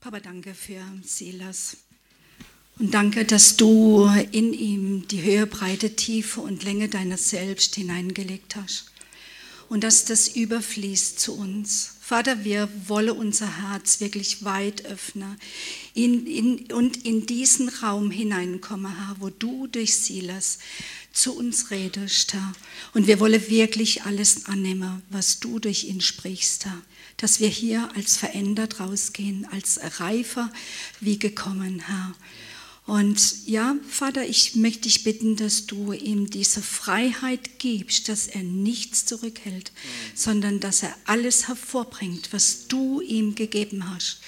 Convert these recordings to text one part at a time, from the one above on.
Papa, danke für Silas. Und danke, dass du in ihm die Höhe, Breite, Tiefe und Länge deiner selbst hineingelegt hast. Und dass das überfließt zu uns. Vater, wir wollen unser Herz wirklich weit öffnen in, in, und in diesen Raum hineinkommen, Herr, wo du durch Silas zu uns redest, Herr. Und wir wollen wirklich alles annehmen, was du durch ihn sprichst, Herr dass wir hier als verändert rausgehen, als reifer wie gekommen, Herr. Und ja, Vater, ich möchte dich bitten, dass du ihm diese Freiheit gibst, dass er nichts zurückhält, sondern dass er alles hervorbringt, was du ihm gegeben hast.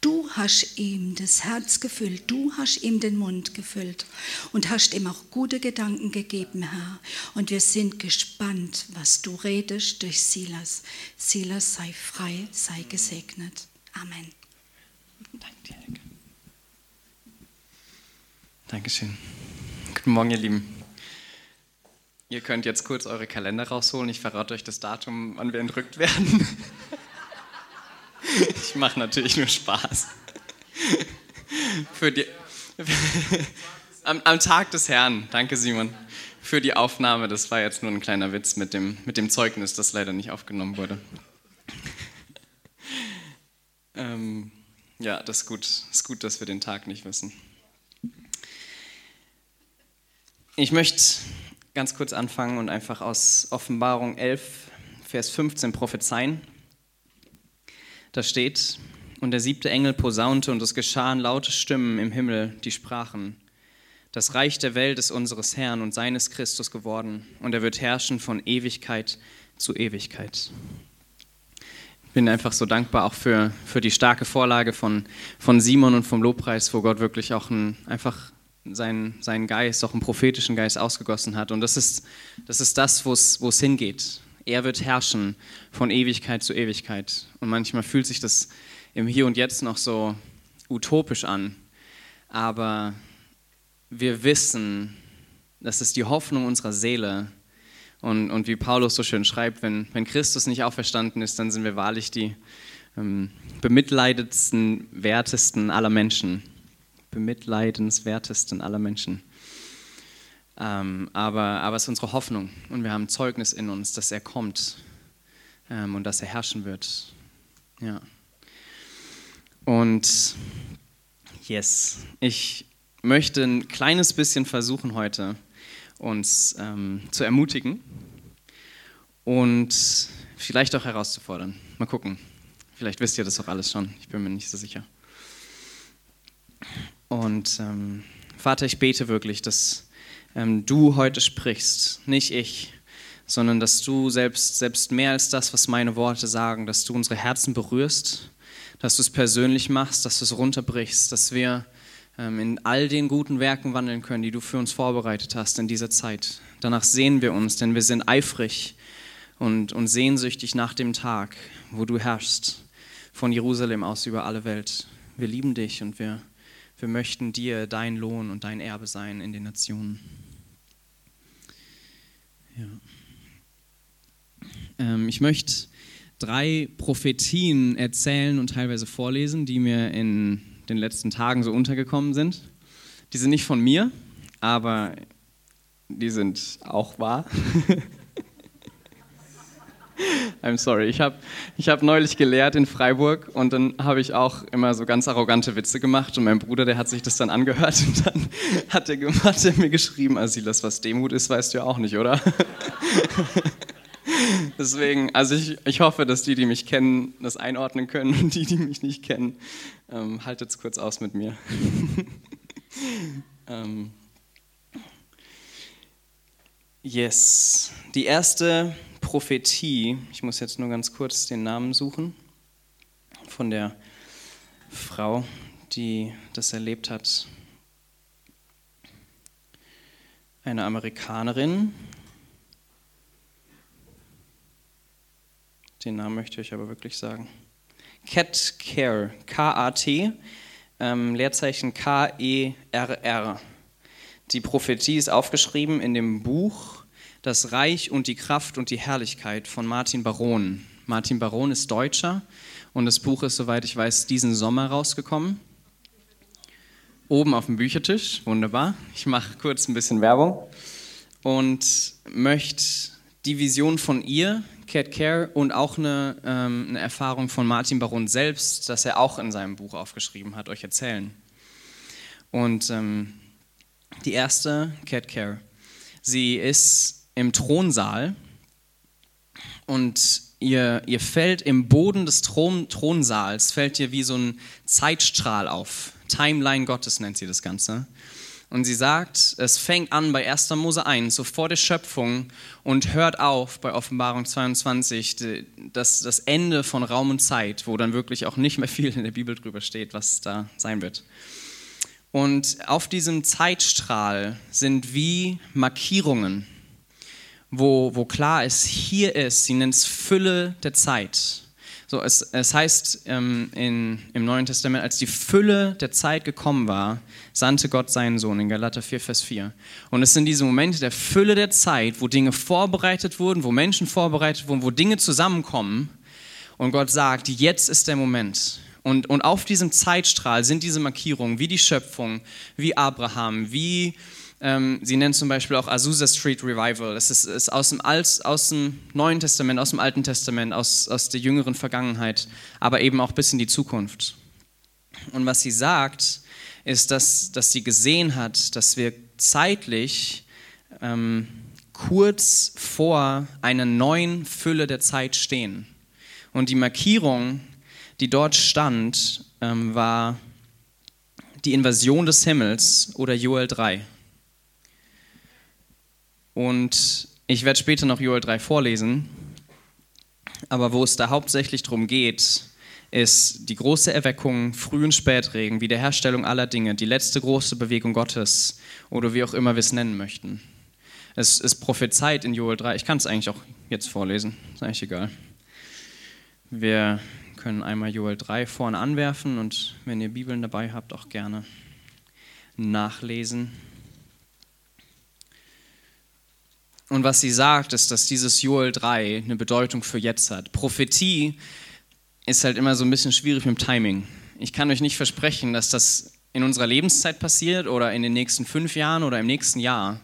Du hast ihm das Herz gefüllt, du hast ihm den Mund gefüllt und hast ihm auch gute Gedanken gegeben, Herr. Und wir sind gespannt, was du redest durch Silas. Silas sei frei, sei gesegnet. Amen. Danke dir. Dankeschön. Guten Morgen, ihr Lieben. Ihr könnt jetzt kurz eure Kalender rausholen. Ich verrate euch das Datum, wann wir entrückt werden. Ich mache natürlich nur Spaß. Für die, am, am, Tag des Herrn, danke Simon, für die Aufnahme. Das war jetzt nur ein kleiner Witz mit dem, mit dem Zeugnis, das leider nicht aufgenommen wurde. Ähm, ja, das ist gut. Das ist gut, dass wir den Tag nicht wissen. Ich möchte ganz kurz anfangen und einfach aus Offenbarung 11, Vers 15 prophezeien. Da steht, und der siebte Engel posaunte und es geschahen laute Stimmen im Himmel, die sprachen, das Reich der Welt ist unseres Herrn und seines Christus geworden und er wird herrschen von Ewigkeit zu Ewigkeit. Ich bin einfach so dankbar auch für, für die starke Vorlage von, von Simon und vom Lobpreis, wo Gott wirklich auch ein, einfach seinen, seinen Geist, auch einen prophetischen Geist ausgegossen hat. Und das ist das, ist das wo es hingeht. Er wird herrschen von Ewigkeit zu Ewigkeit. Und manchmal fühlt sich das im Hier und Jetzt noch so utopisch an. Aber wir wissen, das ist die Hoffnung unserer Seele. Und, und wie Paulus so schön schreibt, wenn, wenn Christus nicht auferstanden ist, dann sind wir wahrlich die ähm, bemitleidetsten, wertesten aller Menschen bemitleidenswertesten aller Menschen. Ähm, aber, aber es ist unsere Hoffnung und wir haben Zeugnis in uns, dass er kommt ähm, und dass er herrschen wird. Ja. Und yes, ich möchte ein kleines bisschen versuchen heute, uns ähm, zu ermutigen und vielleicht auch herauszufordern. Mal gucken. Vielleicht wisst ihr das auch alles schon. Ich bin mir nicht so sicher. Und ähm, Vater, ich bete wirklich, dass ähm, du heute sprichst, nicht ich, sondern dass du selbst, selbst mehr als das, was meine Worte sagen, dass du unsere Herzen berührst, dass du es persönlich machst, dass du es runterbrichst, dass wir ähm, in all den guten Werken wandeln können, die du für uns vorbereitet hast in dieser Zeit. Danach sehen wir uns, denn wir sind eifrig und, und sehnsüchtig nach dem Tag, wo du herrschst, von Jerusalem aus über alle Welt. Wir lieben dich und wir wir möchten dir dein Lohn und dein Erbe sein in den Nationen. Ja. Ähm, ich möchte drei Prophetien erzählen und teilweise vorlesen, die mir in den letzten Tagen so untergekommen sind. Die sind nicht von mir, aber die sind auch wahr. I'm sorry. Ich habe ich hab neulich gelehrt in Freiburg und dann habe ich auch immer so ganz arrogante Witze gemacht und mein Bruder, der hat sich das dann angehört und dann hat er, hat mir geschrieben, Asilas, was Demut ist, weißt du ja auch nicht, oder? Deswegen, also ich, ich hoffe, dass die, die mich kennen, das einordnen können und die, die mich nicht kennen, ähm, haltet es kurz aus mit mir. ähm, yes. Die erste Prophetie, ich muss jetzt nur ganz kurz den Namen suchen, von der Frau, die das erlebt hat. Eine Amerikanerin. Den Namen möchte ich aber wirklich sagen. Cat Care, K-A-T, ähm, Leerzeichen K-E-R-R. Die Prophetie ist aufgeschrieben in dem Buch das Reich und die Kraft und die Herrlichkeit von Martin Baron. Martin Baron ist Deutscher Und das Buch ist, soweit ich weiß, diesen Sommer rausgekommen. Oben auf dem Büchertisch, wunderbar. Ich mache kurz ein bisschen Werbung und möchte die Vision von ihr, Cat Care, und auch eine, ähm, eine Erfahrung von Martin Baron selbst, das er auch in seinem Buch aufgeschrieben hat, euch erzählen. Und ähm, die erste, Cat Care, sie ist im Thronsaal und ihr, ihr fällt im Boden des Thron, Thronsaals, fällt ihr wie so ein Zeitstrahl auf. Timeline Gottes nennt sie das Ganze. Und sie sagt, es fängt an bei 1. Mose 1, so vor der Schöpfung, und hört auf bei Offenbarung 22, das, das Ende von Raum und Zeit, wo dann wirklich auch nicht mehr viel in der Bibel drüber steht, was da sein wird. Und auf diesem Zeitstrahl sind wie Markierungen wo, wo klar ist, hier ist, sie nennt es Fülle der Zeit. So, es, es heißt ähm, in, im Neuen Testament, als die Fülle der Zeit gekommen war, sandte Gott seinen Sohn in Galater 4, Vers 4. Und es sind diese Momente der Fülle der Zeit, wo Dinge vorbereitet wurden, wo Menschen vorbereitet wurden, wo Dinge zusammenkommen. Und Gott sagt, jetzt ist der Moment. Und, und auf diesem Zeitstrahl sind diese Markierungen wie die Schöpfung, wie Abraham, wie ähm, sie nennt zum Beispiel auch Azusa Street Revival. Das ist, ist aus, dem Alt, aus, dem Neuen Testament, aus dem Alten Testament, aus, aus der jüngeren Vergangenheit, aber eben auch bis in die Zukunft. Und was sie sagt, ist, dass, dass sie gesehen hat, dass wir zeitlich ähm, kurz vor einer neuen Fülle der Zeit stehen. Und die Markierung, die dort stand, ähm, war die Invasion des Himmels oder Joel 3. Und ich werde später noch Joel 3 vorlesen, aber wo es da hauptsächlich darum geht, ist die große Erweckung, Früh- und Spätregen, Wiederherstellung aller Dinge, die letzte große Bewegung Gottes oder wie auch immer wir es nennen möchten. Es ist prophezeit in Joel 3. Ich kann es eigentlich auch jetzt vorlesen, ist eigentlich egal. Wir können einmal Joel 3 vorne anwerfen und wenn ihr Bibeln dabei habt, auch gerne nachlesen. Und was sie sagt, ist, dass dieses Joel 3 eine Bedeutung für jetzt hat. Prophetie ist halt immer so ein bisschen schwierig mit dem Timing. Ich kann euch nicht versprechen, dass das in unserer Lebenszeit passiert oder in den nächsten fünf Jahren oder im nächsten Jahr.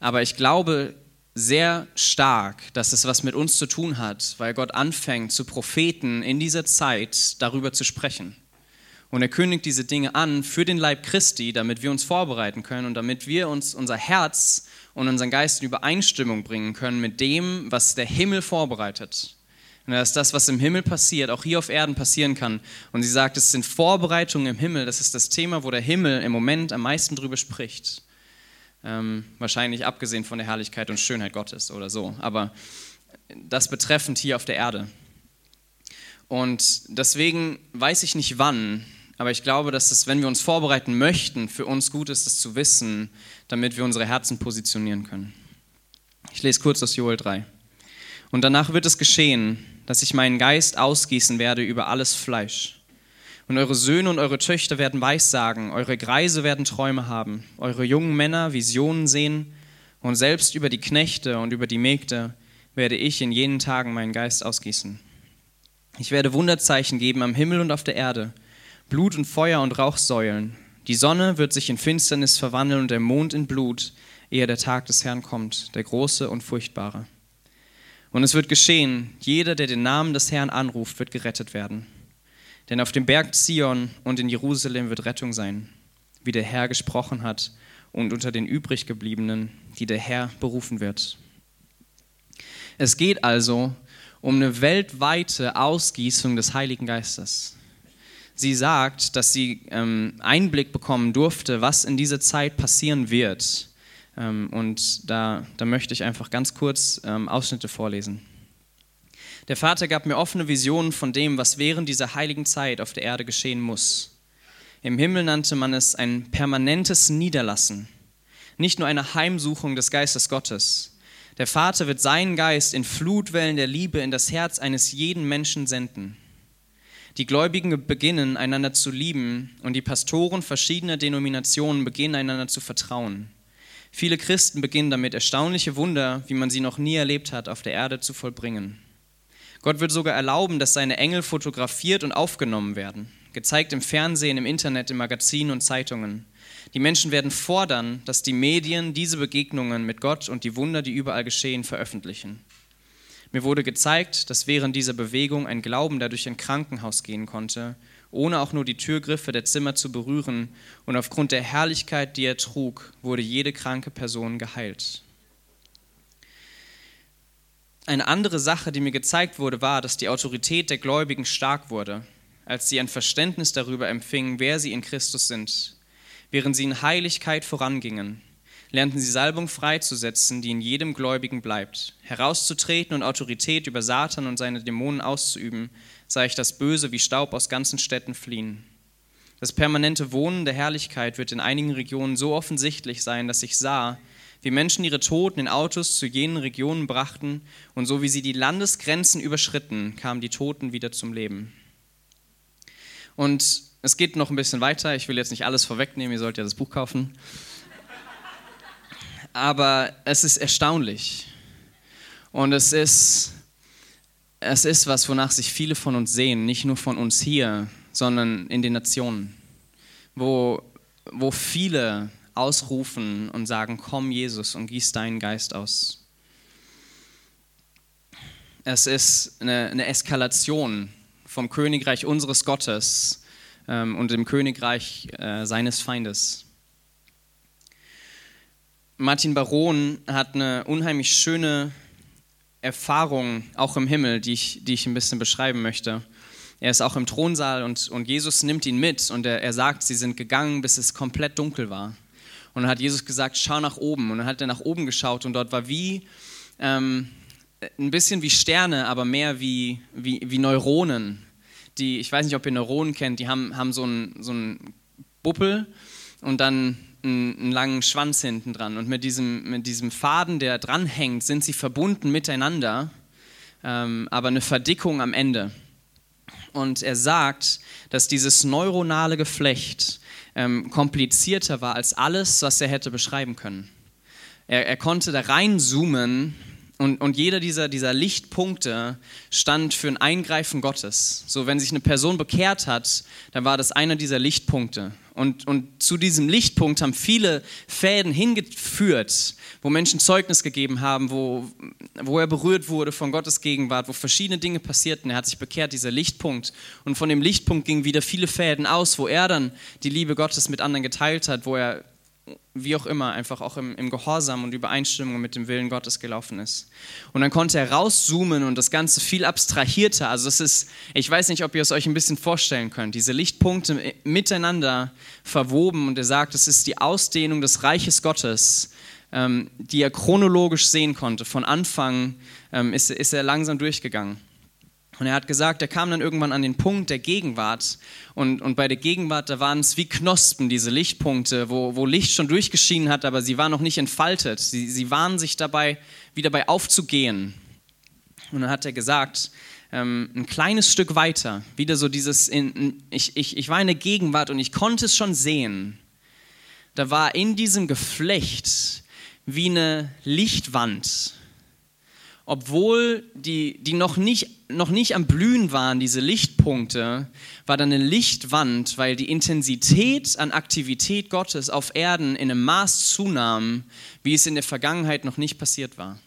Aber ich glaube sehr stark, dass es was mit uns zu tun hat, weil Gott anfängt, zu Propheten in dieser Zeit darüber zu sprechen. Und er kündigt diese Dinge an für den Leib Christi, damit wir uns vorbereiten können und damit wir uns unser Herz und unseren Geist in Übereinstimmung bringen können mit dem, was der Himmel vorbereitet. Und das ist das, was im Himmel passiert, auch hier auf Erden passieren kann. Und sie sagt, es sind Vorbereitungen im Himmel. Das ist das Thema, wo der Himmel im Moment am meisten drüber spricht. Ähm, wahrscheinlich abgesehen von der Herrlichkeit und Schönheit Gottes oder so. Aber das betreffend hier auf der Erde. Und deswegen weiß ich nicht wann, aber ich glaube, dass es, wenn wir uns vorbereiten möchten, für uns gut ist, es zu wissen, damit wir unsere Herzen positionieren können. Ich lese kurz aus Joel 3. Und danach wird es geschehen, dass ich meinen Geist ausgießen werde über alles Fleisch. Und eure Söhne und eure Töchter werden Weissagen, eure Greise werden Träume haben, eure jungen Männer Visionen sehen, und selbst über die Knechte und über die Mägde werde ich in jenen Tagen meinen Geist ausgießen. Ich werde Wunderzeichen geben am Himmel und auf der Erde, Blut und Feuer und Rauchsäulen. Die Sonne wird sich in Finsternis verwandeln und der Mond in Blut, ehe der Tag des Herrn kommt, der große und furchtbare. Und es wird geschehen, jeder, der den Namen des Herrn anruft, wird gerettet werden. Denn auf dem Berg Zion und in Jerusalem wird Rettung sein, wie der Herr gesprochen hat, und unter den übriggebliebenen, die der Herr berufen wird. Es geht also um eine weltweite Ausgießung des Heiligen Geistes. Sie sagt, dass sie ähm, Einblick bekommen durfte, was in dieser Zeit passieren wird. Ähm, und da, da möchte ich einfach ganz kurz ähm, Ausschnitte vorlesen. Der Vater gab mir offene Visionen von dem, was während dieser heiligen Zeit auf der Erde geschehen muss. Im Himmel nannte man es ein permanentes Niederlassen, nicht nur eine Heimsuchung des Geistes Gottes. Der Vater wird seinen Geist in Flutwellen der Liebe in das Herz eines jeden Menschen senden. Die Gläubigen beginnen einander zu lieben und die Pastoren verschiedener Denominationen beginnen einander zu vertrauen. Viele Christen beginnen damit erstaunliche Wunder, wie man sie noch nie erlebt hat, auf der Erde zu vollbringen. Gott wird sogar erlauben, dass seine Engel fotografiert und aufgenommen werden, gezeigt im Fernsehen, im Internet, in Magazinen und Zeitungen. Die Menschen werden fordern, dass die Medien diese Begegnungen mit Gott und die Wunder, die überall geschehen, veröffentlichen. Mir wurde gezeigt, dass während dieser Bewegung ein Glauben dadurch ein Krankenhaus gehen konnte, ohne auch nur die Türgriffe der Zimmer zu berühren, und aufgrund der Herrlichkeit, die er trug, wurde jede kranke Person geheilt. Eine andere Sache, die mir gezeigt wurde, war, dass die Autorität der Gläubigen stark wurde, als sie ein Verständnis darüber empfingen, wer sie in Christus sind. Während sie in Heiligkeit vorangingen, lernten sie Salbung freizusetzen, die in jedem Gläubigen bleibt. Herauszutreten und Autorität über Satan und seine Dämonen auszuüben, sah ich das Böse wie Staub aus ganzen Städten fliehen. Das permanente Wohnen der Herrlichkeit wird in einigen Regionen so offensichtlich sein, dass ich sah, wie Menschen ihre Toten in Autos zu jenen Regionen brachten und so wie sie die Landesgrenzen überschritten, kamen die Toten wieder zum Leben. Und es geht noch ein bisschen weiter, ich will jetzt nicht alles vorwegnehmen, ihr sollt ja das Buch kaufen. Aber es ist erstaunlich. Und es ist, es ist was, wonach sich viele von uns sehen, nicht nur von uns hier, sondern in den Nationen, wo, wo viele ausrufen und sagen, komm Jesus und gieß deinen Geist aus. Es ist eine, eine Eskalation vom Königreich unseres Gottes ähm, und dem Königreich äh, seines Feindes. Martin Baron hat eine unheimlich schöne Erfahrung, auch im Himmel, die ich, die ich ein bisschen beschreiben möchte. Er ist auch im Thronsaal und, und Jesus nimmt ihn mit und er, er sagt, sie sind gegangen, bis es komplett dunkel war. Und dann hat Jesus gesagt, schau nach oben. Und dann hat er nach oben geschaut und dort war wie, ähm, ein bisschen wie Sterne, aber mehr wie, wie, wie Neuronen. Die, ich weiß nicht, ob ihr Neuronen kennt, die haben, haben so einen so Buppel und dann einen, einen, langen Schwanz hinten dran. Und mit diesem, mit diesem Faden, der dranhängt, sind sie verbunden miteinander, ähm, aber eine Verdickung am Ende. Und er sagt, dass dieses neuronale Geflecht ähm, komplizierter war als alles, was er hätte beschreiben können. Er, er konnte da reinzoomen und, und jeder dieser, dieser Lichtpunkte stand für ein Eingreifen Gottes. So, wenn sich eine Person bekehrt hat, dann war das einer dieser Lichtpunkte. Und, und zu diesem Lichtpunkt haben viele Fäden hingeführt, wo Menschen Zeugnis gegeben haben, wo, wo er berührt wurde von Gottes Gegenwart, wo verschiedene Dinge passierten. Er hat sich bekehrt, dieser Lichtpunkt. Und von dem Lichtpunkt gingen wieder viele Fäden aus, wo er dann die Liebe Gottes mit anderen geteilt hat, wo er wie auch immer, einfach auch im, im, Gehorsam und Übereinstimmung mit dem Willen Gottes gelaufen ist. Und dann konnte er rauszoomen und das Ganze viel abstrahierter. Also es ist, ich weiß nicht, ob ihr es euch ein bisschen vorstellen könnt, diese Lichtpunkte miteinander verwoben und er sagt, es ist die Ausdehnung des Reiches Gottes, ähm, die er chronologisch sehen konnte. Von Anfang ähm, ist, ist er langsam durchgegangen. Und er hat gesagt, er kam dann irgendwann an den Punkt der Gegenwart. Und, und bei der Gegenwart, da waren es wie Knospen, diese Lichtpunkte, wo, wo Licht schon durchgeschienen hat, aber sie waren noch nicht entfaltet. Sie, sie waren sich dabei, wie dabei aufzugehen. Und dann hat er gesagt, ähm, ein kleines Stück weiter, wieder so dieses, in, ich, ich, ich war in der Gegenwart und ich konnte es schon sehen. Da war in diesem Geflecht wie eine Lichtwand obwohl die, die noch, nicht, noch nicht am Blühen waren, diese Lichtpunkte, war dann eine Lichtwand, weil die Intensität an Aktivität Gottes auf Erden in einem Maß zunahm, wie es in der Vergangenheit noch nicht passiert war.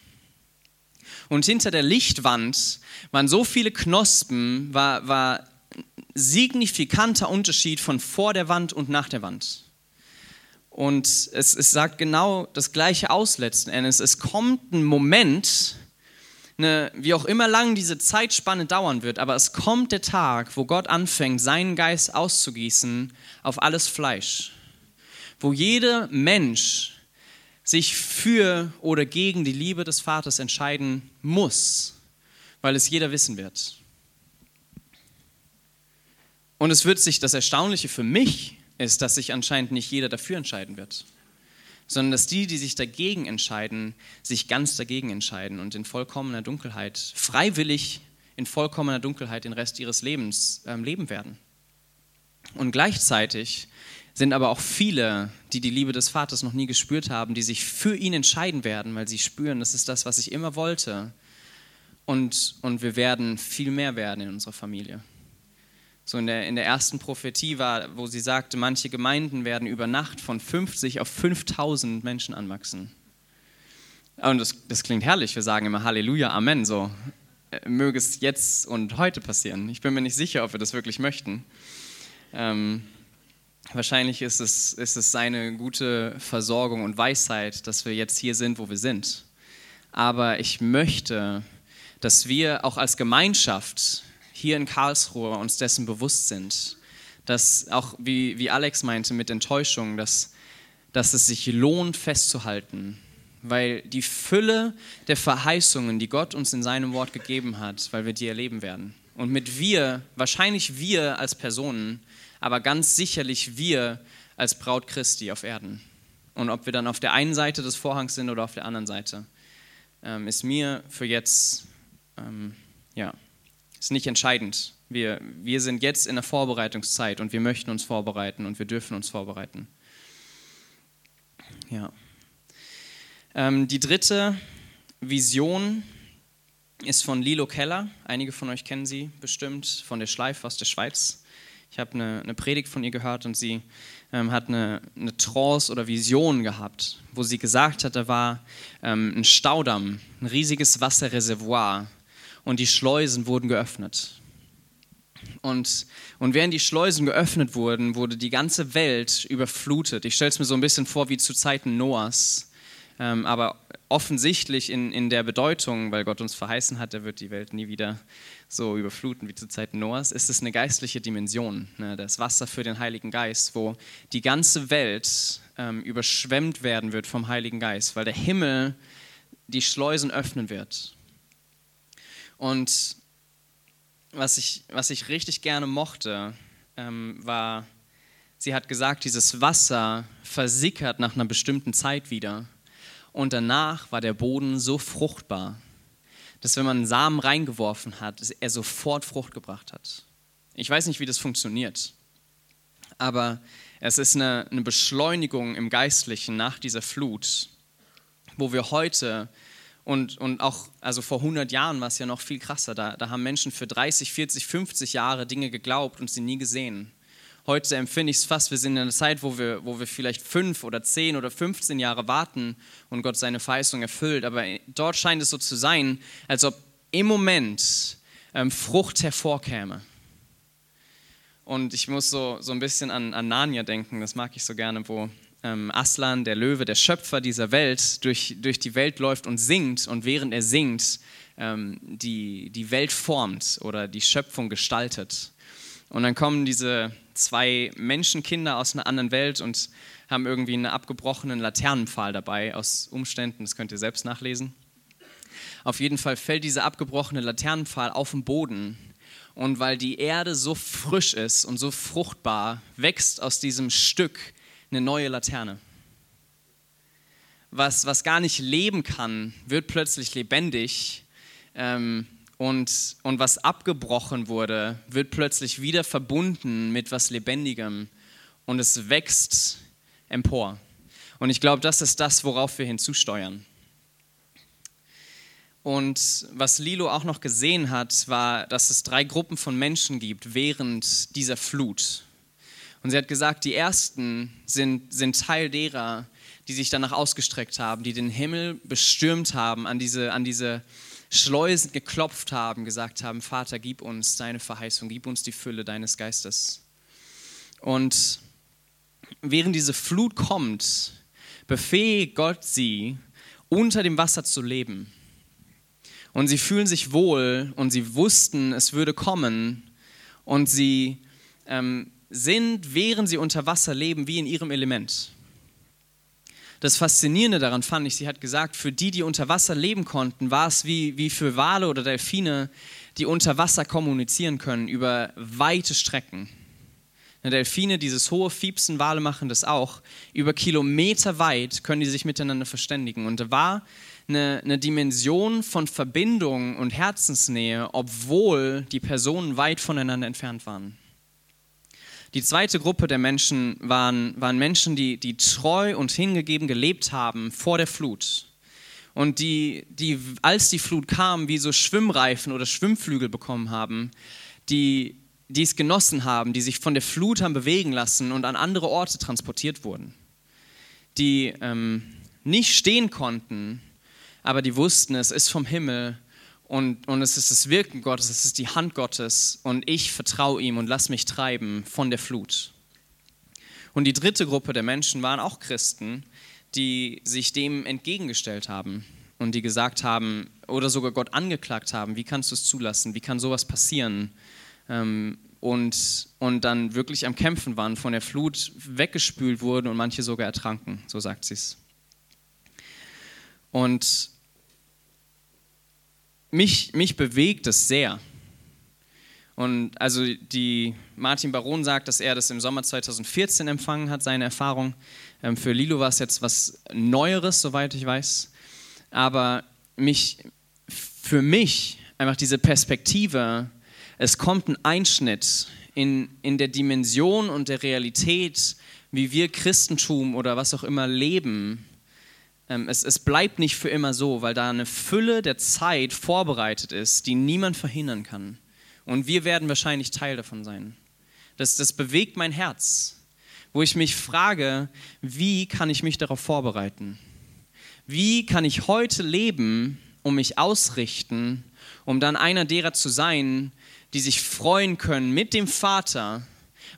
Und hinter der Lichtwand waren so viele Knospen, war, war signifikanter Unterschied von vor der Wand und nach der Wand. Und es, es sagt genau das Gleiche aus letzten Endes. Es kommt ein Moment, eine, wie auch immer lang diese Zeitspanne dauern wird, aber es kommt der Tag, wo Gott anfängt, seinen Geist auszugießen auf alles Fleisch. Wo jeder Mensch sich für oder gegen die Liebe des Vaters entscheiden muss, weil es jeder wissen wird. Und es wird sich, das Erstaunliche für mich ist, dass sich anscheinend nicht jeder dafür entscheiden wird sondern dass die, die sich dagegen entscheiden, sich ganz dagegen entscheiden und in vollkommener Dunkelheit, freiwillig in vollkommener Dunkelheit den Rest ihres Lebens äh, leben werden. Und gleichzeitig sind aber auch viele, die die Liebe des Vaters noch nie gespürt haben, die sich für ihn entscheiden werden, weil sie spüren, das ist das, was ich immer wollte. Und, und wir werden viel mehr werden in unserer Familie. So in der, in der ersten Prophetie war, wo sie sagte, manche Gemeinden werden über Nacht von 50 auf 5000 Menschen anwachsen. Und das, das klingt herrlich, wir sagen immer Halleluja, Amen, so äh, möge es jetzt und heute passieren. Ich bin mir nicht sicher, ob wir das wirklich möchten. Ähm, wahrscheinlich ist es, ist es seine gute Versorgung und Weisheit, dass wir jetzt hier sind, wo wir sind. Aber ich möchte, dass wir auch als Gemeinschaft hier in Karlsruhe uns dessen bewusst sind, dass auch, wie, wie Alex meinte, mit Enttäuschung, dass, dass es sich lohnt festzuhalten, weil die Fülle der Verheißungen, die Gott uns in seinem Wort gegeben hat, weil wir die erleben werden. Und mit wir, wahrscheinlich wir als Personen, aber ganz sicherlich wir als Braut Christi auf Erden. Und ob wir dann auf der einen Seite des Vorhangs sind oder auf der anderen Seite, ähm, ist mir für jetzt, ähm, ja, ist nicht entscheidend. Wir, wir sind jetzt in der Vorbereitungszeit und wir möchten uns vorbereiten und wir dürfen uns vorbereiten. Ja. Ähm, die dritte Vision ist von Lilo Keller. Einige von euch kennen sie bestimmt von der Schleife aus der Schweiz. Ich habe eine, eine Predigt von ihr gehört und sie ähm, hat eine, eine Trance oder Vision gehabt, wo sie gesagt hat, da war ähm, ein Staudamm, ein riesiges Wasserreservoir und die Schleusen wurden geöffnet. Und, und während die Schleusen geöffnet wurden, wurde die ganze Welt überflutet. Ich stelle es mir so ein bisschen vor wie zu Zeiten Noahs. Ähm, aber offensichtlich in, in der Bedeutung, weil Gott uns verheißen hat, er wird die Welt nie wieder so überfluten wie zu Zeiten Noahs, ist es eine geistliche Dimension. Ne? Das Wasser für den Heiligen Geist, wo die ganze Welt ähm, überschwemmt werden wird vom Heiligen Geist, weil der Himmel die Schleusen öffnen wird. Und was ich, was ich richtig gerne mochte, ähm, war, sie hat gesagt, dieses Wasser versickert nach einer bestimmten Zeit wieder. Und danach war der Boden so fruchtbar, dass wenn man einen Samen reingeworfen hat, er sofort Frucht gebracht hat. Ich weiß nicht, wie das funktioniert, aber es ist eine, eine Beschleunigung im Geistlichen nach dieser Flut, wo wir heute und, und auch, also vor 100 Jahren war es ja noch viel krasser. Da, da haben Menschen für 30, 40, 50 Jahre Dinge geglaubt und sie nie gesehen. Heute empfinde ich es fast, wir sind in einer Zeit, wo wir, wo wir vielleicht fünf oder zehn oder 15 Jahre warten und Gott seine Verheißung erfüllt. Aber dort scheint es so zu sein, als ob im Moment ähm, Frucht hervorkäme. Und ich muss so, so ein bisschen an, an Narnia denken, das mag ich so gerne, wo Aslan, der Löwe, der Schöpfer dieser Welt, durch, durch die Welt läuft und singt und während er singt, ähm, die, die Welt formt oder die Schöpfung gestaltet. Und dann kommen diese zwei Menschenkinder aus einer anderen Welt und haben irgendwie einen abgebrochenen Laternenpfahl dabei, aus Umständen, das könnt ihr selbst nachlesen. Auf jeden Fall fällt dieser abgebrochene Laternenpfahl auf den Boden. Und weil die Erde so frisch ist und so fruchtbar, wächst aus diesem Stück eine neue Laterne. Was, was gar nicht leben kann, wird plötzlich lebendig. Ähm, und, und was abgebrochen wurde, wird plötzlich wieder verbunden mit was Lebendigem. Und es wächst empor. Und ich glaube, das ist das, worauf wir hinzusteuern. Und was Lilo auch noch gesehen hat, war, dass es drei Gruppen von Menschen gibt während dieser Flut. Und sie hat gesagt, die ersten sind, sind Teil derer, die sich danach ausgestreckt haben, die den Himmel bestürmt haben, an diese, an diese Schleusen geklopft haben, gesagt haben, Vater, gib uns deine Verheißung, gib uns die Fülle deines Geistes. Und während diese Flut kommt, befähigt Gott sie, unter dem Wasser zu leben. Und sie fühlen sich wohl und sie wussten, es würde kommen. Und sie ähm, sind, während sie unter Wasser leben, wie in ihrem Element. Das Faszinierende daran fand ich, sie hat gesagt, für die, die unter Wasser leben konnten, war es wie, wie für Wale oder Delfine, die unter Wasser kommunizieren können über weite Strecken. Delfine, dieses hohe Fiepsen, Wale machen das auch. Über Kilometer weit können die sich miteinander verständigen. Und da war eine, eine Dimension von Verbindung und Herzensnähe, obwohl die Personen weit voneinander entfernt waren. Die zweite Gruppe der Menschen waren, waren Menschen, die, die treu und hingegeben gelebt haben vor der Flut. und die, die, als die Flut kam, wie so Schwimmreifen oder Schwimmflügel bekommen haben, die, die es genossen haben, die sich von der Flut haben bewegen lassen und an andere Orte transportiert wurden, die ähm, nicht stehen konnten, aber die wussten, es ist vom Himmel und, und es ist das Wirken Gottes, es ist die Hand Gottes und ich vertraue ihm und lass mich treiben von der Flut. Und die dritte Gruppe der Menschen waren auch Christen, die sich dem entgegengestellt haben und die gesagt haben oder sogar Gott angeklagt haben, wie kannst du es zulassen, wie kann sowas passieren? Ähm, und, und dann wirklich am Kämpfen waren, von der Flut weggespült wurden und manche sogar ertranken, so sagt sie es. Und mich, mich bewegt es sehr. Und also die Martin Baron sagt, dass er das im Sommer 2014 empfangen hat, seine Erfahrung. Ähm, für Lilo war es jetzt was Neueres, soweit ich weiß. Aber mich, für mich einfach diese Perspektive, es kommt ein Einschnitt in, in der Dimension und der Realität, wie wir Christentum oder was auch immer leben. Ähm, es, es bleibt nicht für immer so, weil da eine Fülle der Zeit vorbereitet ist, die niemand verhindern kann. Und wir werden wahrscheinlich Teil davon sein. Das, das bewegt mein Herz wo ich mich frage, wie kann ich mich darauf vorbereiten? Wie kann ich heute leben, um mich ausrichten, um dann einer derer zu sein, die sich freuen können mit dem Vater,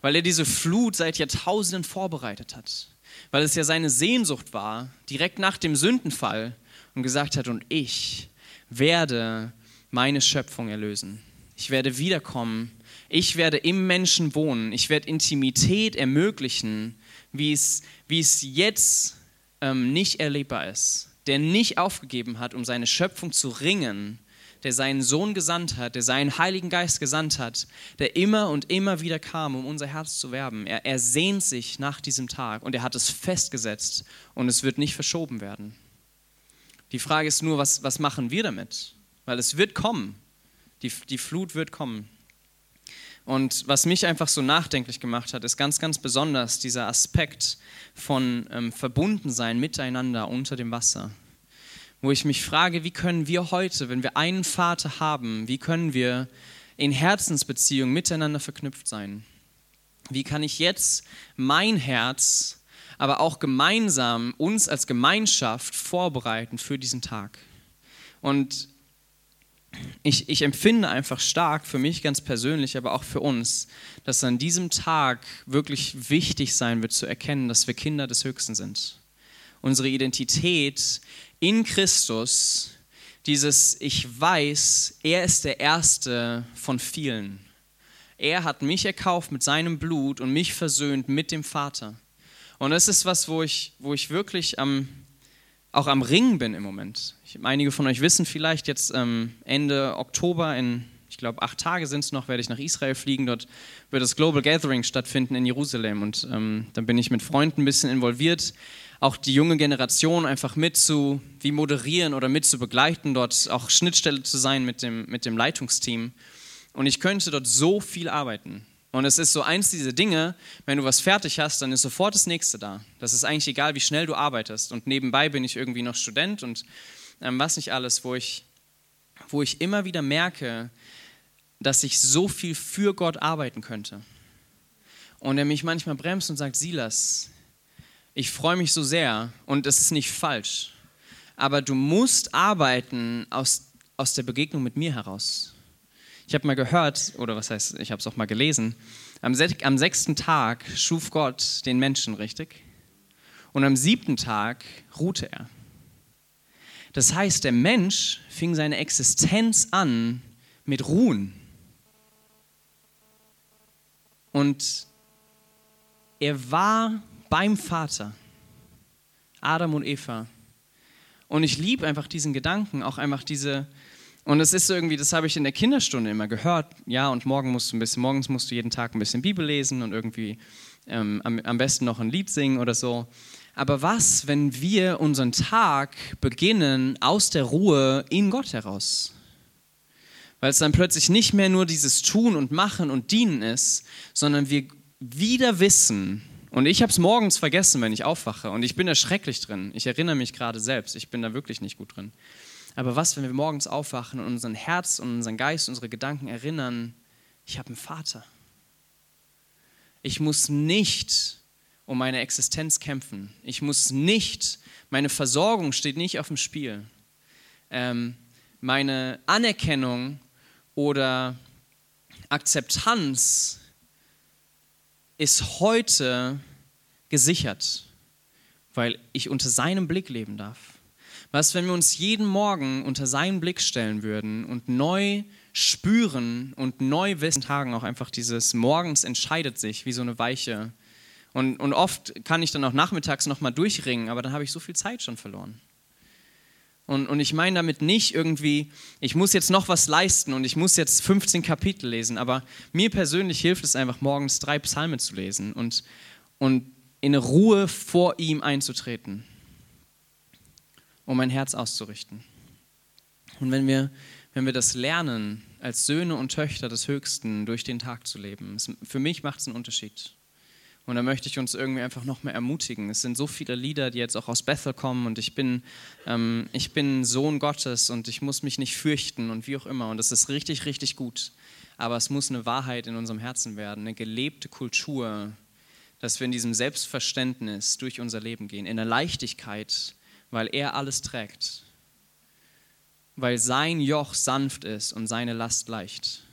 weil er diese Flut seit Jahrtausenden vorbereitet hat, weil es ja seine Sehnsucht war, direkt nach dem Sündenfall und gesagt hat, und ich werde meine Schöpfung erlösen. Ich werde wiederkommen ich werde im Menschen wohnen. Ich werde Intimität ermöglichen, wie es, wie es jetzt ähm, nicht erlebbar ist. Der nicht aufgegeben hat, um seine Schöpfung zu ringen, der seinen Sohn gesandt hat, der seinen Heiligen Geist gesandt hat, der immer und immer wieder kam, um unser Herz zu werben. Er, er sehnt sich nach diesem Tag und er hat es festgesetzt und es wird nicht verschoben werden. Die Frage ist nur, was, was machen wir damit? Weil es wird kommen. Die, die Flut wird kommen. Und was mich einfach so nachdenklich gemacht hat, ist ganz, ganz besonders dieser Aspekt von ähm, Verbundensein miteinander unter dem Wasser. Wo ich mich frage, wie können wir heute, wenn wir einen Vater haben, wie können wir in Herzensbeziehungen miteinander verknüpft sein? Wie kann ich jetzt mein Herz, aber auch gemeinsam uns als Gemeinschaft vorbereiten für diesen Tag? Und ich, ich empfinde einfach stark für mich ganz persönlich, aber auch für uns, dass an diesem Tag wirklich wichtig sein wird zu erkennen, dass wir Kinder des Höchsten sind. Unsere Identität in Christus, dieses Ich weiß, er ist der Erste von vielen. Er hat mich erkauft mit seinem Blut und mich versöhnt mit dem Vater. Und das ist was, wo ich, wo ich wirklich am auch am Ringen bin im Moment. Ich, einige von euch wissen vielleicht, jetzt ähm, Ende Oktober, in, ich glaube, acht Tage sind es noch, werde ich nach Israel fliegen. Dort wird das Global Gathering stattfinden in Jerusalem. Und ähm, dann bin ich mit Freunden ein bisschen involviert, auch die junge Generation einfach mit zu wie moderieren oder mit zu begleiten, dort auch Schnittstelle zu sein mit dem, mit dem Leitungsteam. Und ich könnte dort so viel arbeiten. Und es ist so eins dieser Dinge, wenn du was fertig hast, dann ist sofort das nächste da. Das ist eigentlich egal, wie schnell du arbeitest. Und nebenbei bin ich irgendwie noch Student und ähm, was nicht alles, wo ich, wo ich immer wieder merke, dass ich so viel für Gott arbeiten könnte. Und er mich manchmal bremst und sagt, Silas, ich freue mich so sehr und es ist nicht falsch, aber du musst arbeiten aus, aus der Begegnung mit mir heraus. Ich habe mal gehört, oder was heißt, ich habe es auch mal gelesen, am, am sechsten Tag schuf Gott den Menschen, richtig? Und am siebten Tag ruhte er. Das heißt, der Mensch fing seine Existenz an mit Ruhen. Und er war beim Vater, Adam und Eva. Und ich liebe einfach diesen Gedanken, auch einfach diese, und es ist irgendwie, das habe ich in der Kinderstunde immer gehört, ja, und morgen musst du ein bisschen, morgens musst du jeden Tag ein bisschen Bibel lesen und irgendwie ähm, am, am besten noch ein Lied singen oder so. Aber was, wenn wir unseren Tag beginnen aus der Ruhe in Gott heraus? Weil es dann plötzlich nicht mehr nur dieses Tun und Machen und Dienen ist, sondern wir wieder wissen, Und ich habe es morgens vergessen, wenn ich aufwache. Und ich bin da schrecklich drin. Ich erinnere mich gerade selbst. Ich bin da wirklich nicht gut drin. Aber was, wenn wir morgens aufwachen und unseren Herz und unseren Geist, unsere Gedanken erinnern, ich habe einen Vater. Ich muss nicht um meine Existenz kämpfen. Ich muss nicht, meine Versorgung steht nicht auf dem Spiel. Ähm, meine Anerkennung oder Akzeptanz ist heute gesichert, weil ich unter seinem Blick leben darf. Was, wenn wir uns jeden Morgen unter seinen Blick stellen würden und neu spüren und neu wissen, Tagen auch einfach dieses Morgens entscheidet sich wie so eine Weiche. Und, und oft kann ich dann auch nachmittags nochmal durchringen, aber dann habe ich so viel Zeit schon verloren. Und, und ich meine damit nicht irgendwie, ich muss jetzt noch was leisten und ich muss jetzt 15 Kapitel lesen, aber mir persönlich hilft es einfach, morgens drei Psalme zu lesen und, und in Ruhe vor ihm einzutreten, um mein Herz auszurichten. Und wenn wir, wenn wir das lernen, als Söhne und Töchter des Höchsten durch den Tag zu leben, es, für mich macht es einen Unterschied. Und da möchte ich uns irgendwie einfach noch mehr ermutigen. Es sind so viele Lieder, die jetzt auch aus Bethel kommen und ich bin, ähm, ich bin Sohn Gottes und ich muss mich nicht fürchten und wie auch immer. Und das ist richtig, richtig gut. Aber es muss eine Wahrheit in unserem Herzen werden, eine gelebte Kultur, dass wir in diesem Selbstverständnis durch unser Leben gehen, in der Leichtigkeit, weil er alles trägt, weil sein Joch sanft ist und seine Last leicht.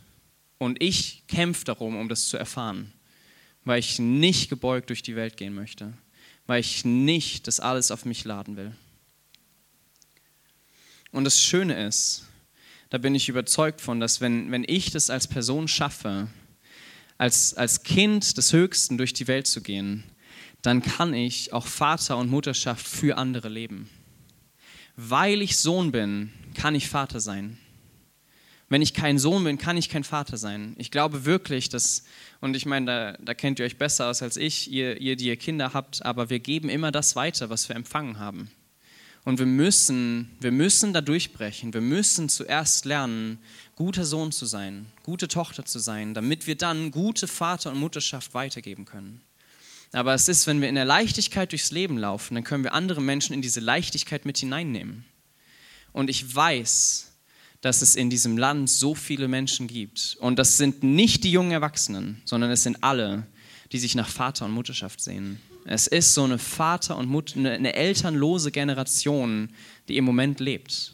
Und ich kämpfe darum, um das zu erfahren weil ich nicht gebeugt durch die Welt gehen möchte, weil ich nicht das alles auf mich laden will. Und das Schöne ist, da bin ich überzeugt von, dass wenn, wenn ich das als Person schaffe, als, als Kind des Höchsten durch die Welt zu gehen, dann kann ich auch Vater und Mutterschaft für andere leben. Weil ich Sohn bin, kann ich Vater sein. Wenn ich kein Sohn bin, kann ich kein Vater sein. Ich glaube wirklich, dass, und ich meine, da, da kennt ihr euch besser aus als ich, ihr, ihr, die ihr Kinder habt, aber wir geben immer das weiter, was wir empfangen haben. Und wir müssen, wir müssen da durchbrechen. Wir müssen zuerst lernen, guter Sohn zu sein, gute Tochter zu sein, damit wir dann gute Vater- und Mutterschaft weitergeben können. Aber es ist, wenn wir in der Leichtigkeit durchs Leben laufen, dann können wir andere Menschen in diese Leichtigkeit mit hineinnehmen. Und ich weiß, dass es in diesem Land so viele Menschen gibt. Und das sind nicht die jungen Erwachsenen, sondern es sind alle, die sich nach Vater und Mutterschaft sehen. Es ist so eine Vater- und Mutter, eine elternlose Generation, die im Moment lebt.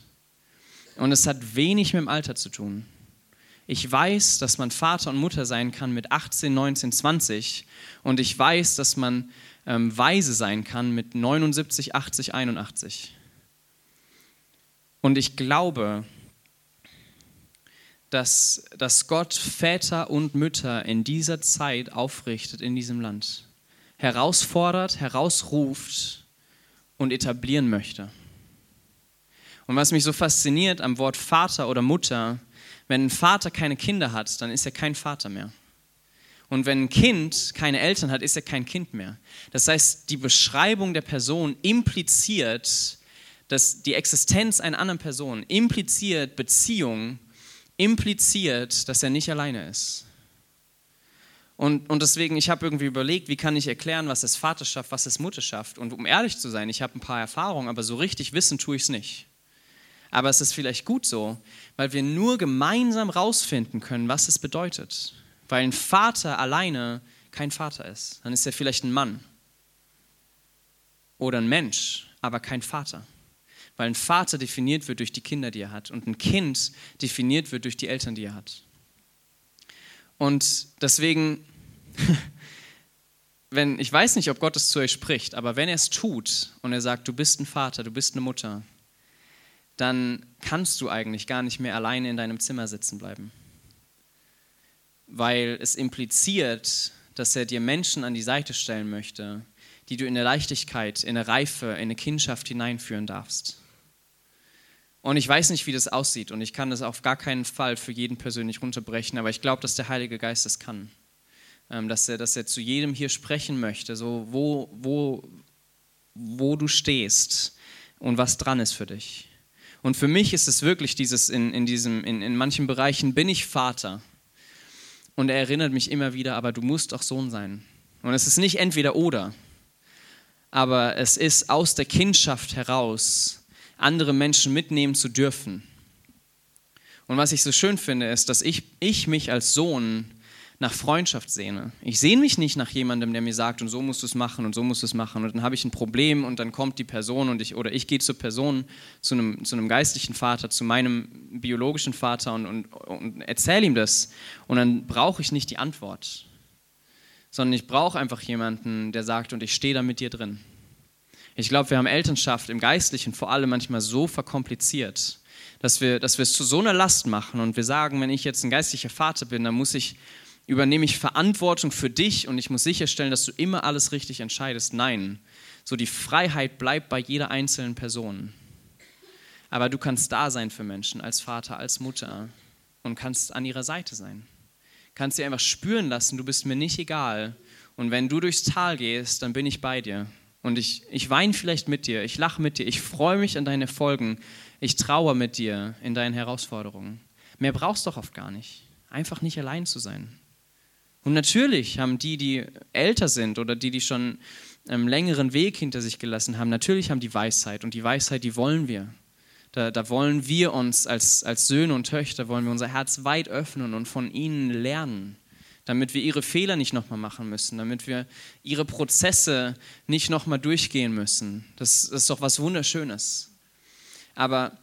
Und es hat wenig mit dem Alter zu tun. Ich weiß, dass man Vater und Mutter sein kann mit 18, 19, 20. Und ich weiß, dass man ähm, weise sein kann mit 79, 80, 81. Und ich glaube, dass, dass Gott Väter und Mütter in dieser Zeit aufrichtet in diesem Land. Herausfordert, herausruft und etablieren möchte. Und was mich so fasziniert am Wort Vater oder Mutter, wenn ein Vater keine Kinder hat, dann ist er kein Vater mehr. Und wenn ein Kind keine Eltern hat, ist er kein Kind mehr. Das heißt, die Beschreibung der Person impliziert, dass die Existenz einer anderen Person impliziert Beziehung impliziert, dass er nicht alleine ist. Und, und deswegen, ich habe irgendwie überlegt, wie kann ich erklären, was ist Vaterschaft, was ist Mutterschaft. Und um ehrlich zu sein, ich habe ein paar Erfahrungen, aber so richtig wissen tue ich es nicht. Aber es ist vielleicht gut so, weil wir nur gemeinsam rausfinden können, was es bedeutet. Weil ein Vater alleine kein Vater ist. Dann ist er vielleicht ein Mann oder ein Mensch, aber kein Vater weil ein Vater definiert wird durch die Kinder, die er hat und ein Kind definiert wird durch die Eltern, die er hat. Und deswegen, wenn, ich weiß nicht, ob Gott es zu euch spricht, aber wenn er es tut und er sagt, du bist ein Vater, du bist eine Mutter, dann kannst du eigentlich gar nicht mehr alleine in deinem Zimmer sitzen bleiben. Weil es impliziert, dass er dir Menschen an die Seite stellen möchte, die du in der Leichtigkeit, in der Reife, in eine Kindschaft hineinführen darfst. Und ich weiß nicht, wie das aussieht und ich kann das auf gar keinen Fall für jeden persönlich runterbrechen, aber ich glaube, dass der Heilige Geist das kann. Ähm, dass er, dass er zu jedem hier sprechen möchte, so wo, wo, wo du stehst und was dran ist für dich. Und für mich ist es wirklich dieses, in, in, diesem, in, in manchen Bereichen bin ich Vater. Und er erinnert mich immer wieder, aber du musst auch Sohn sein. Und es ist nicht entweder oder, aber es ist aus der Kindschaft heraus, andere Menschen mitnehmen zu dürfen. Und was ich so schön finde, ist, dass ich, ich mich als Sohn nach Freundschaft sehne. Ich sehne mich nicht nach jemandem, der mir sagt, und so musst du es machen und so musst du es machen. Und dann habe ich ein Problem und dann kommt die Person und ich, oder ich gehe zur Person, zu einem, zu einem geistlichen Vater, zu meinem biologischen Vater und, und, und erzähle ihm das. Und dann brauche ich nicht die Antwort, sondern ich brauche einfach jemanden, der sagt, und ich stehe da mit dir drin. Ich glaube, wir haben Elternschaft im Geistlichen vor allem manchmal so verkompliziert, dass wir, dass wir es zu so einer Last machen und wir sagen, wenn ich jetzt ein geistlicher Vater bin, dann muss ich übernehme ich Verantwortung für dich und ich muss sicherstellen, dass du immer alles richtig entscheidest. Nein, so die Freiheit bleibt bei jeder einzelnen Person. Aber du kannst da sein für Menschen als Vater, als Mutter und kannst an ihrer Seite sein. Kannst sie einfach spüren lassen, du bist mir nicht egal. Und wenn du durchs Tal gehst, dann bin ich bei dir. Und ich, ich weine vielleicht mit dir, ich lache mit dir, ich freue mich an deine Folgen, ich trauere mit dir in deinen Herausforderungen. Mehr brauchst du doch oft gar nicht. Einfach nicht allein zu sein. Und natürlich haben die, die älter sind oder die, die schon einen längeren Weg hinter sich gelassen haben, natürlich haben die Weisheit. Und die Weisheit, die wollen wir. Da, da wollen wir uns als, als Söhne und Töchter, wollen wir unser Herz weit öffnen und von ihnen lernen, damit wir ihre Fehler nicht nochmal machen müssen, damit wir ihre Prozesse nicht nochmal durchgehen müssen. Das, ist doch was Wunderschönes. Aber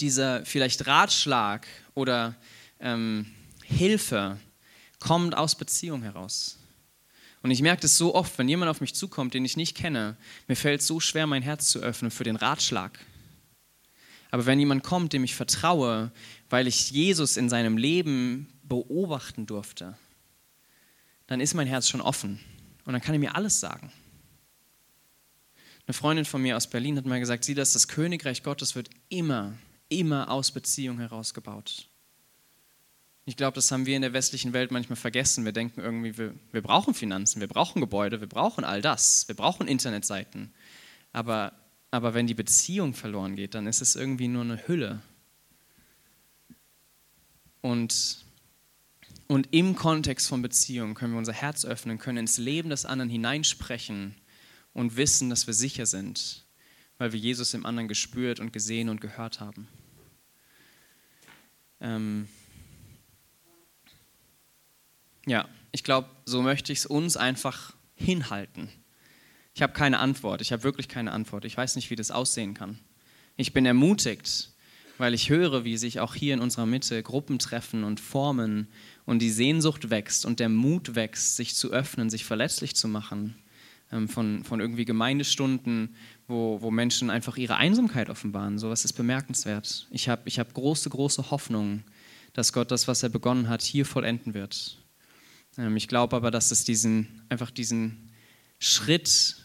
dieser vielleicht Ratschlag oder ähm, Hilfe, kommt aus Beziehung heraus. Und ich merke das so oft, wenn jemand auf mich zukommt, den ich nicht kenne, mir fällt so schwer, mein Herz zu öffnen für den Ratschlag. Aber wenn jemand kommt, dem ich vertraue, weil ich Jesus in seinem Leben beobachten durfte, dann ist mein Herz schon offen und dann kann er mir alles sagen. Eine Freundin von mir aus Berlin hat mal gesagt, sie, dass das Königreich Gottes wird immer, immer aus Beziehung herausgebaut. Ich glaube, das haben wir in der westlichen Welt manchmal vergessen. Wir denken irgendwie, wir, wir, brauchen Finanzen, wir brauchen Gebäude, wir brauchen all das, wir brauchen Internetseiten. Aber, aber wenn die Beziehung verloren geht, dann ist es irgendwie nur eine Hülle. Und, und im Kontext von Beziehung können wir unser Herz öffnen, können ins Leben des anderen hineinsprechen und wissen, dass wir sicher sind, weil wir Jesus im anderen gespürt und gesehen und gehört haben. Ähm, ja, ich glaube, so möchte ich es uns einfach hinhalten. Ich habe keine Antwort, ich habe wirklich keine Antwort. Ich weiß nicht, wie das aussehen kann. Ich bin ermutigt, weil ich höre, wie sich auch hier in unserer Mitte Gruppen treffen und formen und die Sehnsucht wächst und der Mut wächst, sich zu öffnen, sich verletzlich zu machen. Ähm, von, von irgendwie Gemeindestunden, wo, wo Menschen einfach ihre Einsamkeit offenbaren. So was ist bemerkenswert. Ich habe ich hab große, große Hoffnung, dass Gott das, was er begonnen hat, hier vollenden wird. Ähm, ich glaube aber, dass es diesen, einfach diesen Schritt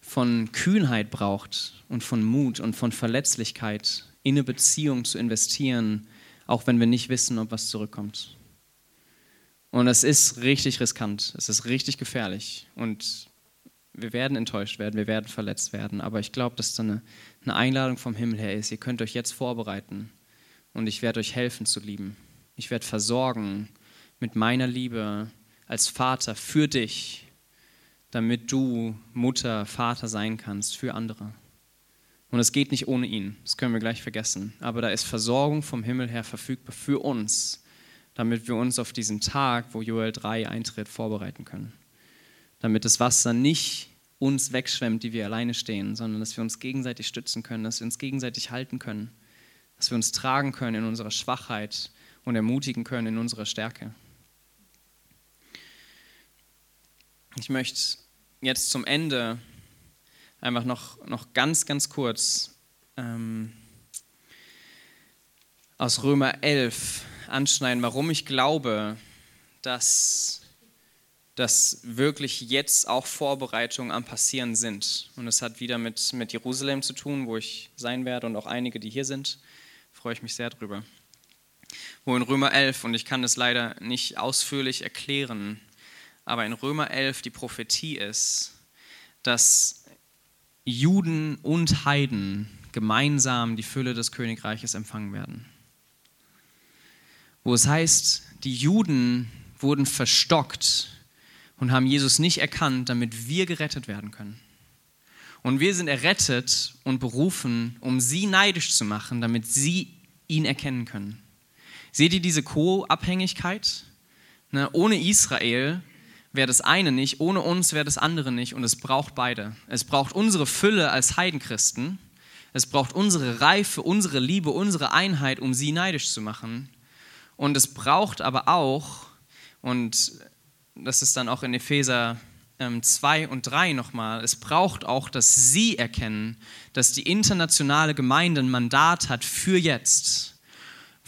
von Kühnheit braucht und von Mut und von Verletzlichkeit in eine Beziehung zu investieren, auch wenn wir nicht wissen, ob was zurückkommt. Und es ist richtig riskant, es ist richtig gefährlich und wir werden enttäuscht werden, wir werden verletzt werden, aber ich glaube, dass da eine, eine Einladung vom Himmel her ist. Ihr könnt euch jetzt vorbereiten und ich werde euch helfen zu lieben. Ich werde versorgen mit meiner Liebe als Vater für dich, damit du Mutter, Vater sein kannst für andere. Und es geht nicht ohne ihn, das können wir gleich vergessen. Aber da ist Versorgung vom Himmel her verfügbar für uns, damit wir uns auf diesen Tag, wo Joel 3 eintritt, vorbereiten können. Damit das Wasser nicht uns wegschwemmt, die wir alleine stehen, sondern dass wir uns gegenseitig stützen können, dass wir uns gegenseitig halten können, dass wir uns tragen können in unserer Schwachheit und ermutigen können in unserer Stärke. Ich möchte jetzt zum Ende einfach noch, noch ganz, ganz kurz ähm, aus Römer 11 anschneiden, warum ich glaube, dass, dass wirklich jetzt auch Vorbereitungen am Passieren sind. Und es hat wieder mit, mit Jerusalem zu tun, wo ich sein werde und auch einige, die hier sind. Freue ich mich sehr drüber. Wo in Römer 11, und ich kann es leider nicht ausführlich erklären, aber in Römer 11 die Prophetie ist, dass Juden und Heiden gemeinsam die Fülle des Königreiches empfangen werden. Wo es heißt, die Juden wurden verstockt, und haben Jesus nicht erkannt, damit wir gerettet werden können. Und wir sind errettet und berufen, um sie neidisch zu machen, damit sie ihn erkennen können. Seht ihr diese Co-Abhängigkeit? Ne, ohne Israel wäre das eine nicht, ohne uns wäre das andere nicht und es braucht beide. Es braucht unsere Fülle als Heidenchristen, es braucht unsere Reife, unsere Liebe, unsere Einheit, um sie neidisch zu machen. Und es braucht aber auch, und das ist dann auch in Epheser 2 ähm, und 3 nochmal, es braucht auch, dass sie erkennen, dass die internationale Gemeinde ein Mandat hat für jetzt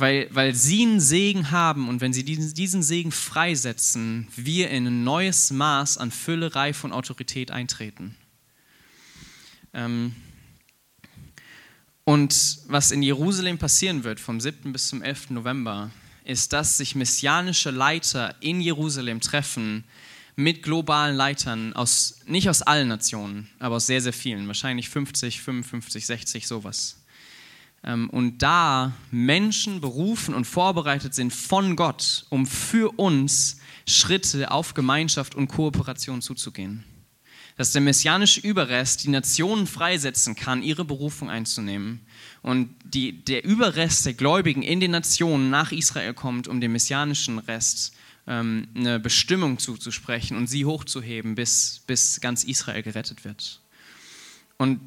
weil, weil sie einen Segen haben und wenn sie diesen, diesen Segen freisetzen, wir in ein neues Maß an Fülle, Reife und Autorität eintreten. Ähm und was in Jerusalem passieren wird, vom 7. bis zum 11. November, ist, dass sich messianische Leiter in Jerusalem treffen mit globalen Leitern aus, nicht aus allen Nationen, aber aus sehr, sehr vielen, wahrscheinlich 50, 55, 60, sowas. Ähm, und da Menschen berufen und vorbereitet sind von Gott, um für uns Schritte auf Gemeinschaft und Kooperation zuzugehen. Dass der messianische Überrest die Nationen freisetzen kann, ihre Berufung einzunehmen. Und die, der Überrest der Gläubigen in den Nationen nach Israel kommt, um dem messianischen Rest ähm, eine Bestimmung zuzusprechen und sie hochzuheben, bis, bis ganz Israel gerettet wird. Und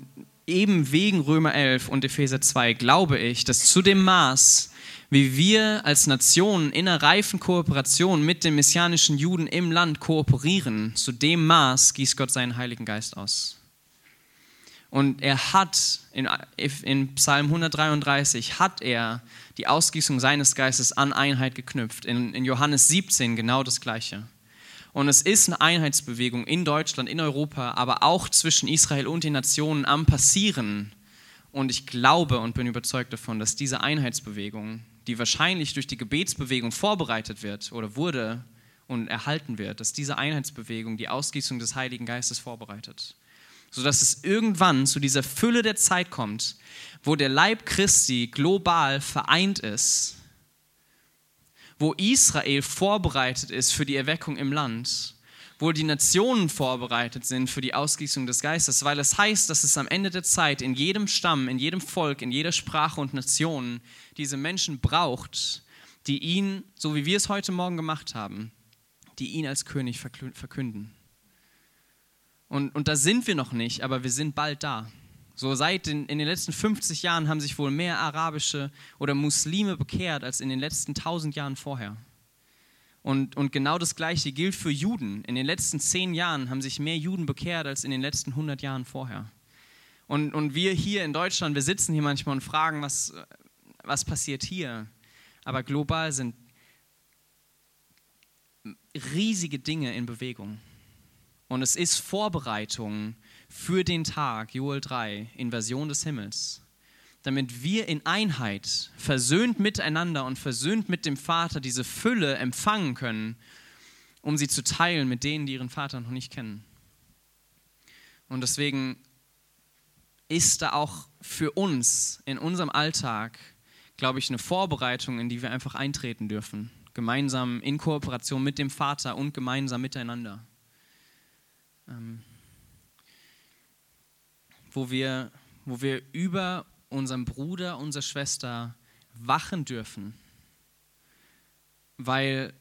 eben wegen Römer 11 und Epheser 2 glaube ich, dass zu dem Maß, wie wir als Nation in einer reifen Kooperation mit den messianischen Juden im Land kooperieren, zu dem Maß gießt Gott seinen Heiligen Geist aus. Und er hat in, in, Psalm 133 hat er die Ausgießung seines Geistes an Einheit geknüpft. In, in Johannes 17 genau das Gleiche. Und es ist eine Einheitsbewegung in Deutschland, in Europa, aber auch zwischen Israel und den Nationen am Passieren. Und ich glaube und bin überzeugt davon, dass diese Einheitsbewegung, die wahrscheinlich durch die Gebetsbewegung vorbereitet wird oder wurde und erhalten wird, dass diese Einheitsbewegung die Ausgießung des Heiligen Geistes vorbereitet. Sodass es irgendwann zu dieser Fülle der Zeit kommt, wo der Leib Christi global vereint ist wo Israel vorbereitet ist für die Erweckung im Land, wo die Nationen vorbereitet sind für die Ausgießung des Geistes, weil es heißt, dass es am Ende der Zeit in jedem Stamm, in jedem Volk, in jeder Sprache und Nation diese Menschen braucht, die ihn, so wie wir es heute Morgen gemacht haben, die ihn als König verkünden. Und, und da sind wir noch nicht, aber wir sind bald da. So seit den, in den letzten 50 Jahren haben sich wohl mehr arabische oder Muslime bekehrt als in den letzten 1000 Jahren vorher. Und, und genau das Gleiche gilt für Juden. In den letzten 10 Jahren haben sich mehr Juden bekehrt als in den letzten 100 Jahren vorher. Und, und wir hier in Deutschland, wir sitzen hier manchmal und fragen, was, was passiert hier? Aber global sind riesige Dinge in Bewegung. Und es ist Vorbereitung für den Tag, Joel 3, Invasion des Himmels, damit wir in Einheit, versöhnt miteinander und versöhnt mit dem Vater, diese Fülle empfangen können, um sie zu teilen mit denen, die ihren Vater noch nicht kennen. Und deswegen ist da auch für uns in unserem Alltag, glaube ich, eine Vorbereitung, in die wir einfach eintreten dürfen. Gemeinsam in Kooperation mit dem Vater und gemeinsam miteinander. Ähm wo wir, wo wir über unseren Bruder, unsere Schwester wachen dürfen. Weil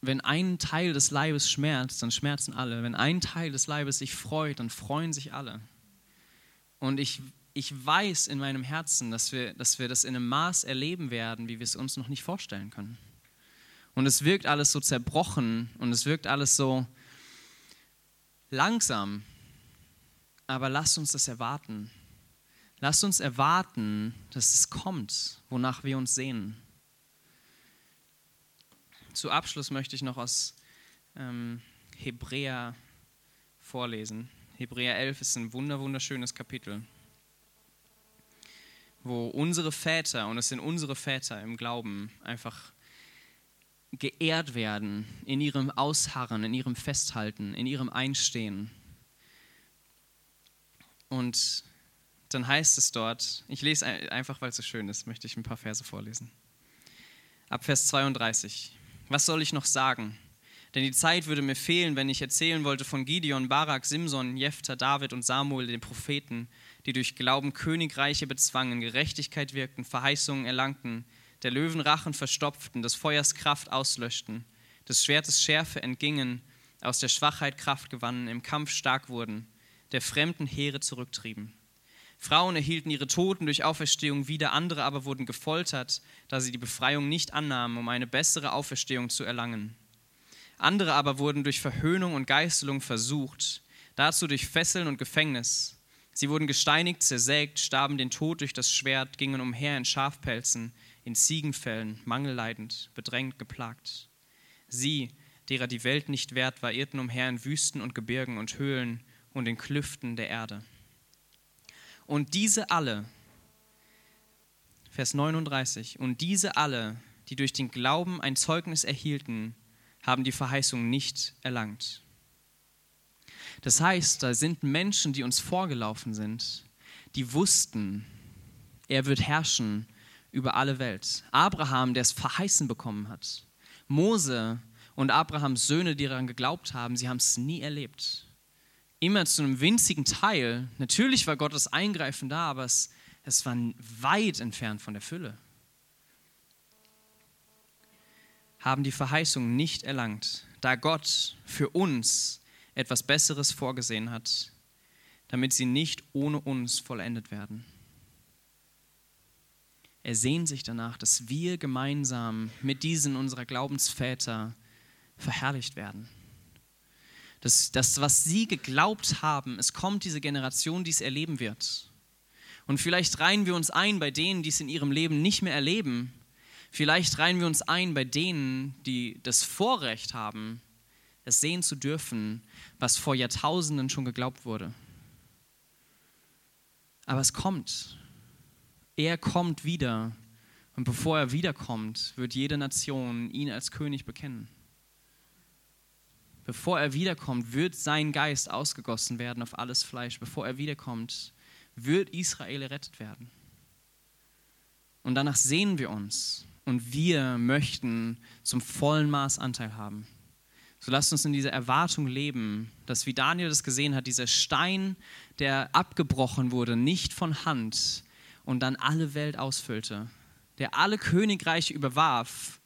wenn ein Teil des Leibes schmerzt, dann schmerzen alle. Wenn ein Teil des Leibes sich freut, dann freuen sich alle. Und ich, ich weiß in meinem Herzen, dass wir, dass wir das in einem Maß erleben werden, wie wir es uns noch nicht vorstellen können. Und es wirkt alles so zerbrochen und es wirkt alles so langsam. Aber lasst uns das erwarten. Lasst uns erwarten, dass es kommt, wonach wir uns sehen. Zu Abschluss möchte ich noch aus ähm, Hebräer vorlesen. Hebräer 11 ist ein wunderschönes Kapitel, wo unsere Väter, und es sind unsere Väter im Glauben, einfach geehrt werden in ihrem Ausharren, in ihrem Festhalten, in ihrem Einstehen. Und dann heißt es dort, ich lese einfach, weil es so schön ist, möchte ich ein paar Verse vorlesen. Ab Vers 32. Was soll ich noch sagen? Denn die Zeit würde mir fehlen, wenn ich erzählen wollte von Gideon, Barak, Simson, Jephthah, David und Samuel, den Propheten, die durch Glauben Königreiche bezwangen, Gerechtigkeit wirkten, Verheißungen erlangten, der Löwen Rachen verstopften, des Feuers Kraft auslöschten, des Schwertes Schärfe entgingen, aus der Schwachheit Kraft gewannen, im Kampf stark wurden, der fremden Heere zurücktrieben. Frauen erhielten ihre Toten durch Auferstehung wieder, andere aber wurden gefoltert, da sie die Befreiung nicht annahmen, um eine bessere Auferstehung zu erlangen. Andere aber wurden durch Verhöhnung und Geißelung versucht, dazu durch Fesseln und Gefängnis. Sie wurden gesteinigt, zersägt, starben den Tod durch das Schwert, gingen umher in Schafpelzen, in Ziegenfällen, mangelleidend, bedrängt, geplagt. Sie, derer die Welt nicht wert war, irrten umher in Wüsten und Gebirgen und Höhlen und in Klüften der Erde. Und diese alle, Vers 39, und diese alle, die durch den Glauben ein Zeugnis erhielten, haben die Verheißung nicht erlangt. Das heißt, da sind Menschen, die uns vorgelaufen sind, die wussten, er wird herrschen über alle Welt. Abraham, der es verheißen bekommen hat. Mose und Abrahams Söhne, die daran geglaubt haben, sie haben es nie erlebt. Immer zu einem winzigen Teil. Natürlich war Gottes Eingreifen da, aber es, es war weit entfernt von der Fülle. Haben die Verheißung nicht erlangt, da Gott für uns etwas Besseres vorgesehen hat, damit sie nicht ohne uns vollendet werden. Er sehnt sich danach, dass wir gemeinsam mit diesen unserer Glaubensväter verherrlicht werden. Das, das, was sie geglaubt haben, es kommt diese Generation, die es erleben wird. Und vielleicht reihen wir uns ein bei denen, die es in ihrem Leben nicht mehr erleben. Vielleicht reihen wir uns ein bei denen, die das Vorrecht haben, es sehen zu dürfen, was vor Jahrtausenden schon geglaubt wurde. Aber es kommt. Er kommt wieder. Und bevor er wiederkommt, wird jede Nation ihn als König bekennen. Bevor er wiederkommt, wird sein Geist ausgegossen werden auf alles Fleisch. Bevor er wiederkommt, wird Israel errettet werden. Und danach sehen wir uns und wir möchten zum vollen Maß Anteil haben. So lasst uns in dieser Erwartung leben, dass, wie Daniel das gesehen hat, dieser Stein, der abgebrochen wurde, nicht von Hand und dann alle Welt ausfüllte, der alle Königreiche überwarf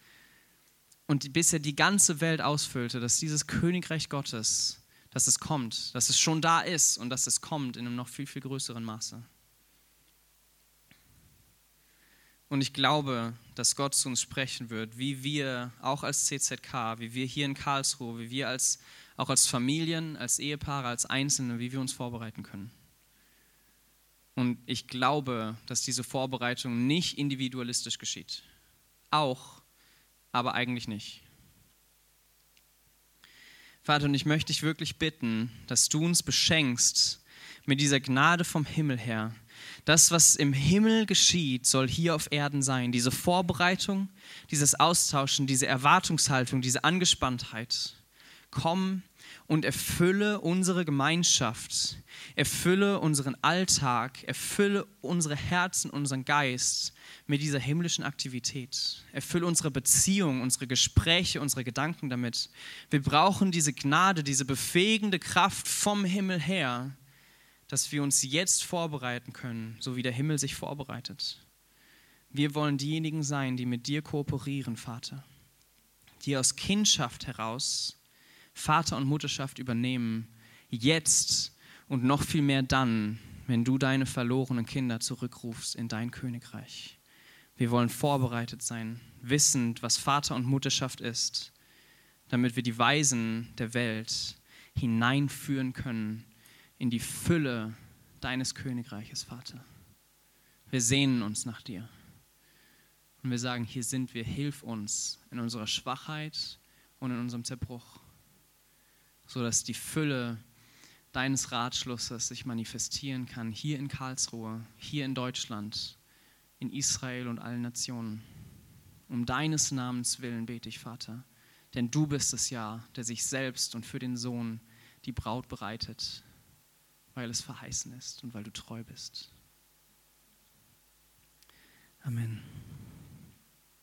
und bis er die ganze Welt ausfüllte, dass dieses Königreich Gottes, dass es kommt, dass es schon da ist und dass es kommt in einem noch viel, viel größeren Maße. Und ich glaube, dass Gott zu uns sprechen wird, wie wir auch als CZK, wie wir hier in Karlsruhe, wie wir als, auch als Familien, als Ehepaare, als Einzelne, wie wir uns vorbereiten können. Und ich glaube, dass diese Vorbereitung nicht individualistisch geschieht. Auch, aber eigentlich nicht. Vater, und ich möchte dich wirklich bitten, dass du uns beschenkst mit dieser Gnade vom Himmel her, das, was im Himmel geschieht, soll hier auf Erden sein. Diese Vorbereitung, dieses Austauschen, diese Erwartungshaltung, diese Angespanntheit. Komm und erfülle unsere Gemeinschaft, erfülle unseren Alltag, erfülle unsere Herzen, unseren Geist mit dieser himmlischen Aktivität. Erfülle unsere Beziehung, unsere Gespräche, unsere Gedanken damit. Wir brauchen diese Gnade, diese befähigende Kraft vom Himmel her, dass wir uns jetzt vorbereiten können, so wie der Himmel sich vorbereitet. Wir wollen diejenigen sein, die mit dir kooperieren, Vater, die aus Kindschaft heraus Vater und Mutterschaft übernehmen, jetzt und noch viel mehr dann, wenn du deine verlorenen Kinder zurückrufst in dein Königreich. Wir wollen vorbereitet sein, wissend, was Vater und Mutterschaft ist, damit wir die Weisen der Welt hineinführen können in die Fülle deines Königreiches, Vater. Wir sehnen uns nach dir. Und wir sagen, hier sind wir, hilf uns in unserer Schwachheit und in unserem Zerbruch, sodass die Fülle deines Ratschlusses sich manifestieren kann, hier in Karlsruhe, hier in Deutschland, in Israel und allen Nationen. Um deines Namens willen bete ich, Vater, denn du bist es ja, der sich selbst und für den Sohn die Braut bereitet weil es verheißen ist und weil du treu bist. Amen.